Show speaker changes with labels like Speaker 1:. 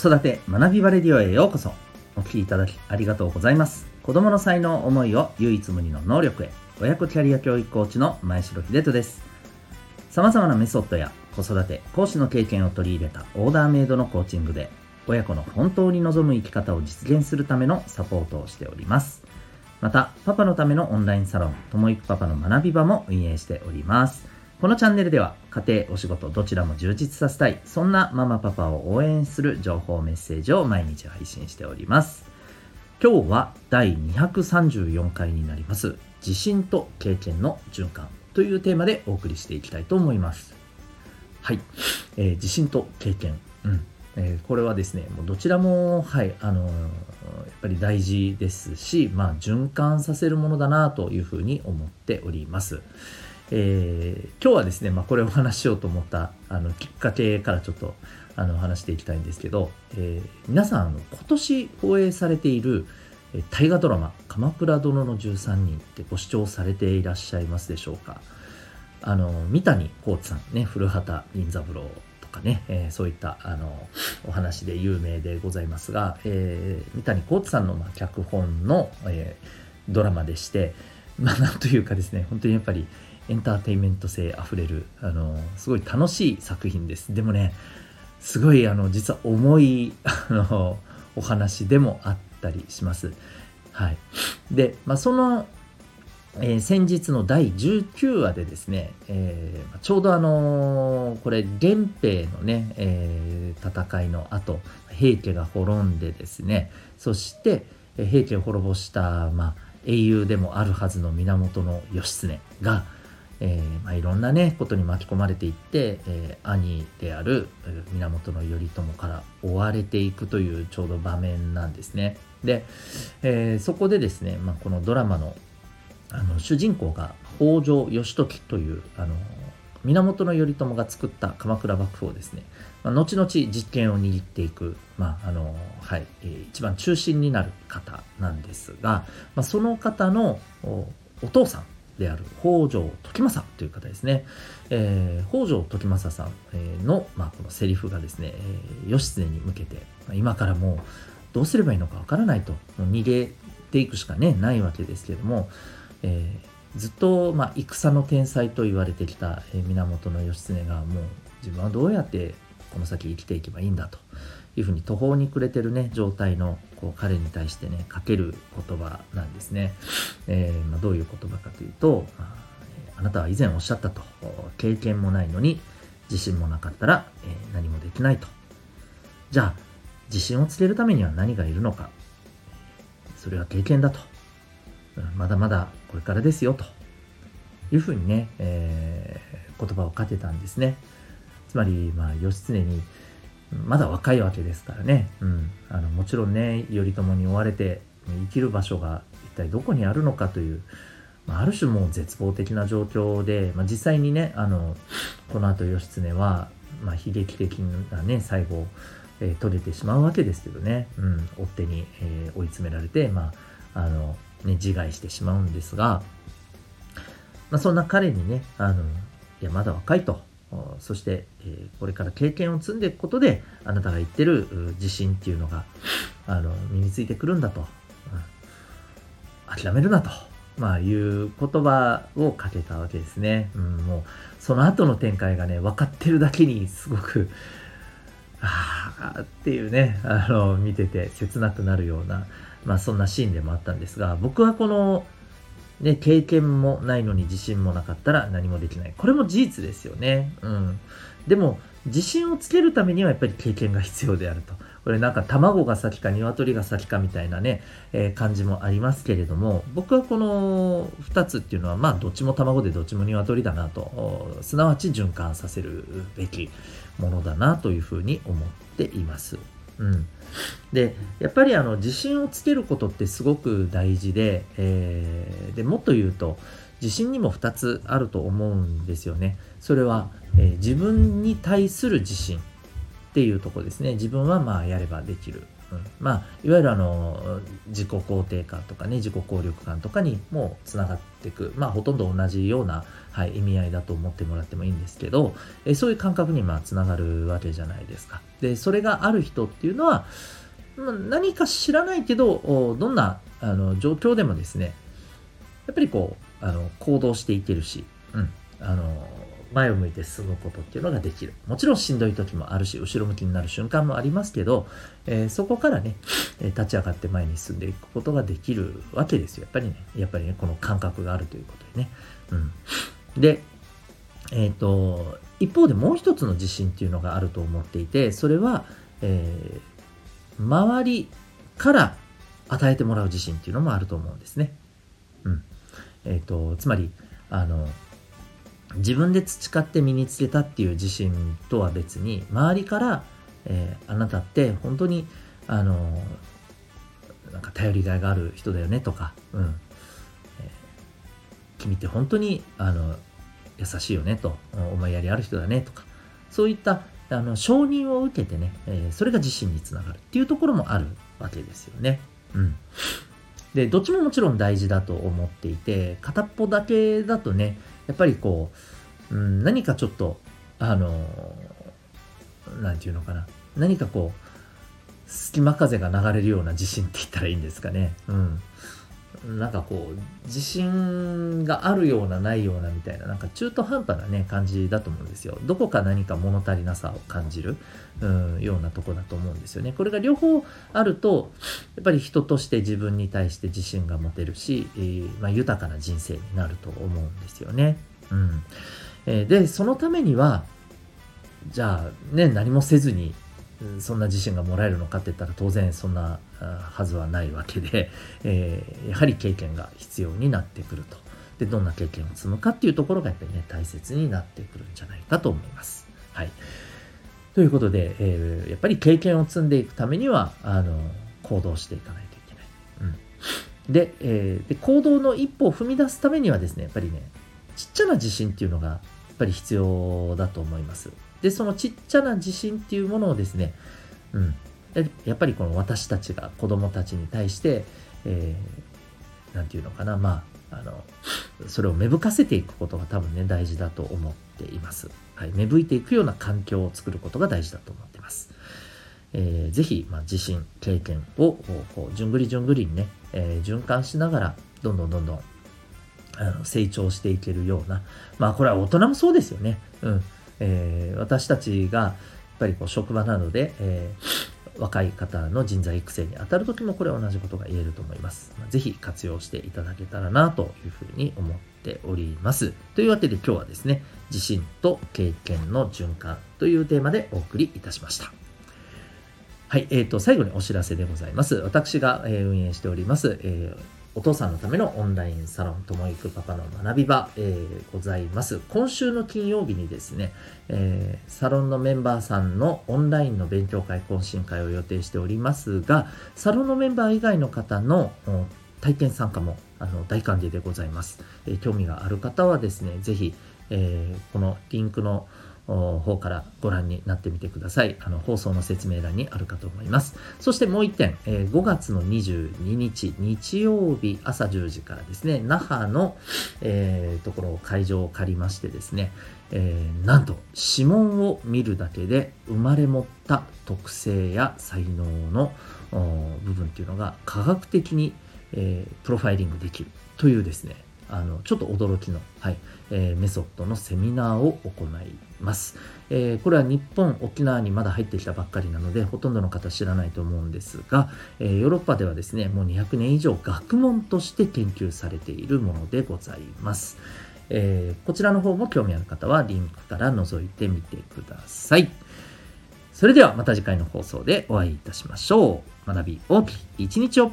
Speaker 1: 育て学びバレディオへようこそ。お聞きいただきありがとうございます。子供の才能思いを唯一無二の能力へ。親子キャリア教育コーチの前城秀人です。様々なメソッドや子育て講師の経験を取り入れたオーダーメイドのコーチングで親子の本当に望む生き方を実現するためのサポートをしております。またパパのためのオンラインサロンともいくパパの学び場も運営しております。このチャンネルでは家庭、お仕事どちらも充実させたいそんなママパパを応援する情報メッセージを毎日配信しております。今日は第234回になります自信と経験の循環というテーマでお送りしていきたいと思います。はい、えー、自信と経験、うん。えー、これはですねもうどちらもはいあのー、やっぱり大事ですしまあ循環させるものだなというふうに思っております。えー、今日はですね、まあ、これをお話ししようと思ったあのきっかけからちょっとあの話していきたいんですけど、えー、皆さんあの今年放映されている大河ドラマ「鎌倉殿の13人」ってご視聴されていらっしゃいますでしょうか？あの三谷幸喜さんね古畑任三郎とかね、えー、そういったあのお話で有名でございますが、えー、三谷幸喜さんの、まあ、脚本の、えー、ドラマでしてまあなんというかですね本当にやっぱりエンターテインメント性あふれるあのすごい楽しい作品です。でもねすごいあの実は重いあのお話でもあったりします。はい。で、まあ、そのえー、先日の第19話でですね、えー、ちょうどあのー、これ源平のね、え戦いの後平家が滅んでですねそして平家を滅ぼした、まあ、英雄でもあるはずの源義経が、えー、まあ、いろんなねことに巻き込まれていって、えー、兄である源頼朝から追われていくというちょうど場面なんですね。で、えー、そこでですね、まあ、このドラマのあの主人公が北条義時というあの源頼朝が作った鎌倉幕府をですね、まあ、後々実権を握っていく、まああのはい、一番中心になる方なんですが、まあ、その方のお父さんである北条時政という方ですね、えー、北条時政さんの、まあ、このセリフがですね、え、義経に向けて今からもうどうすればいいのかわからないと逃げていくしかねないわけですけども、えー、ずっと、まあ、戦の天才と言われてきた、え源義経がもう自分はどうやってこの先生きていけばいいんだというふうに途方に暮れてるね状態のこう彼に対してねかける言葉なんですね、えー、まあ、どういう言葉かというと、まあ、あなたは以前おっしゃったと。経験もないのに自信もなかったら、えー、何もできないと。じゃあ自信をつけるためには何がいるのか。それは経験だと。まだまだこれからですよと。いうふうにね、えー、言葉をかけたんですね。つまり、まあ、義経にまだ若いわけですからね、うん、あのもちろんね頼朝に追われて生きる場所が一体どこにあるのかという、まあ、ある種もう絶望的な状況で、まあ、実際にねあのこの後義経は、まあ、悲劇的なね最後えー、取れてしまうわけですけどね、うん、追っ手に、えー、追い詰められて、まああのね、自害してしまうんですが、まあ、そんな彼にねあのいやまだ若いと。そして、えこれから経験を積んでいくことであなたが言ってる自信っていうのがあの身についてくるんだと、うん、諦めるなと、まあ、いう言葉をかけたわけですね、うん、もうその後の展開がね分かってるだけにすごくああっていうねあの見てて切なくなるような、まあ、そんなシーンでもあったんですが僕はこのね、経験もないのに自信もなかったら何もできない。これも事実ですよね。うん。でも、自信をつけるためにはやっぱり経験が必要であると。これなんか卵が先か鶏が先かみたいなね、えー、感じもありますけれども、僕はこの2つっていうのは、まあどっちも卵でどっちも鶏だなと、すなわち循環させるべきものだなというふうに思っています。うん、でやっぱりあの自信をつけることってすごく大事で,、えー、でもっと言うと自信にも2つあると思うんですよね。それは、えー、自分に対する自信っていうとこですね。自分はまあやればできる。うん、まあいわゆるあの自己肯定感とかね自己効力感とかにもつながっていくまあほとんど同じような、はい、意味合いだと思ってもらってもいいんですけど、えそういう感覚にまあつながるわけじゃないですか。でそれがある人っていうのは何か知らないけどどんなあの状況でもですねやっぱりこうあの行動していけるし、うん、あの前を向いて進むことっていうのができる。もちろんしんどい時もあるし、後ろ向きになる瞬間もありますけど、えー、そこからね、え立ち上がって前に進んでいくことができるわけですよ。やっぱりね、やっぱりね、この感覚があるということでね。うん。で、えっ、ー、と、一方でもう一つの自信っていうのがあると思っていて、それは、えー、周りから与えてもらう自信っていうのもあると思うんですね。うん。えっ、ー、と、つまり、あの、自分で培って身につけたっていう自信とは別に周りから、えー、あなたって本当にあのなんか頼りがいがある人だよねとか、うんえー、君って本当にあの優しいよねと思いやりある人だねとかそういったあの承認を受けてね、え、それが自信につながるっていうところもあるわけですよね。うん、でどっちももちろん大事だと思っていて片っぽだけだとねやっぱりこう、うん、何かちょっと、あの、なんていうのかな。何かこう、隙間風が流れるような地震って言ったらいいんですかね。うん。なんかこう、自信があるようなないようなみたいな、なんか中途半端なね、感じだと思うんですよ。どこか何か物足りなさを感じる、うん、ようなとこだと思うんですよね。これが両方あると、やっぱり人として自分に対して自信が持てるし、えー、まあ、豊かな人生になると思うんですよね。うん。えー、で、そのためには、じゃあね、何もせずにそんな自信がもらえるのかって言ったら当然そんなはずはないわけで、えー、やはり経験が必要になってくると。で、どんな経験を積むかっていうところがやっぱりね、大切になってくるんじゃないかと思います。はい。ということで、えー、やっぱり経験を積んでいくためには、あの、行動していかないといけない。うん。で、えー、で行動の一歩を踏み出すためにはですね、やっぱりね、ちっちゃな自信っていうのがやっぱり必要だと思います。で、そのちっちゃな自信っていうものをですね、うん、やっぱりこの私たちが子供たちに対して、えー、なんていうのかな、まあ、あの、それを芽吹かせていくことが多分ね、大事だと思っています。はい、芽吹いていくような環境を作ることが大事だと思っています。えー、ぜひ、まあ、自信、経験をこう、じゅんぐりじゅんぐりにね、えー、循環しながら、どんどんどんどんあの成長していけるような、まあこれは大人もそうですよね。うん。えー、私たちがやっぱりこう職場などで、えー、若い方の人材育成に当たる時もこれは同じことが言えると思います。ぜひ活用していただけたらなというふうに思っております。というわけで今日はですね、自信と経験の循環というテーマでお送りいたしました。はい、えっ、ー、と、最後にお知らせでございます。私が、え、運営しております、えーお父さんのためのオンラインサロン、ともいくパパの学び場、えー、ございます。今週の金曜日にですね、えー、サロンのメンバーさんのオンラインの勉強会、懇親会を予定しておりますが、サロンのメンバー以外の方の体験参加もあの大歓迎でございます。えー、興味がある方はですね、ぜひ、えこのリンクの方からご覧になってみてください。あの放送の説明欄にあるかと思います。そしてもう一点、えー、5月の22日日曜日朝10時からですね、那覇の、えー、ところを会場を借りましてですね、えー、なんと指紋を見るだけで生まれ持った特性や才能の部分っていうのが科学的に、えー、プロファイリングできるというですね、あのちょっと驚きの、はいえー、メソッドのセミナーを行います、えー、これは日本沖縄にまだ入ってきたばっかりなのでほとんどの方知らないと思うんですが、えー、ヨーロッパではですねもう200年以上学問として研究されているものでございます、えこちらの方も興味ある方はリンクから覗いてみてください。それではまた次回の放送でお会いいたしましょう。学び大きい一日を。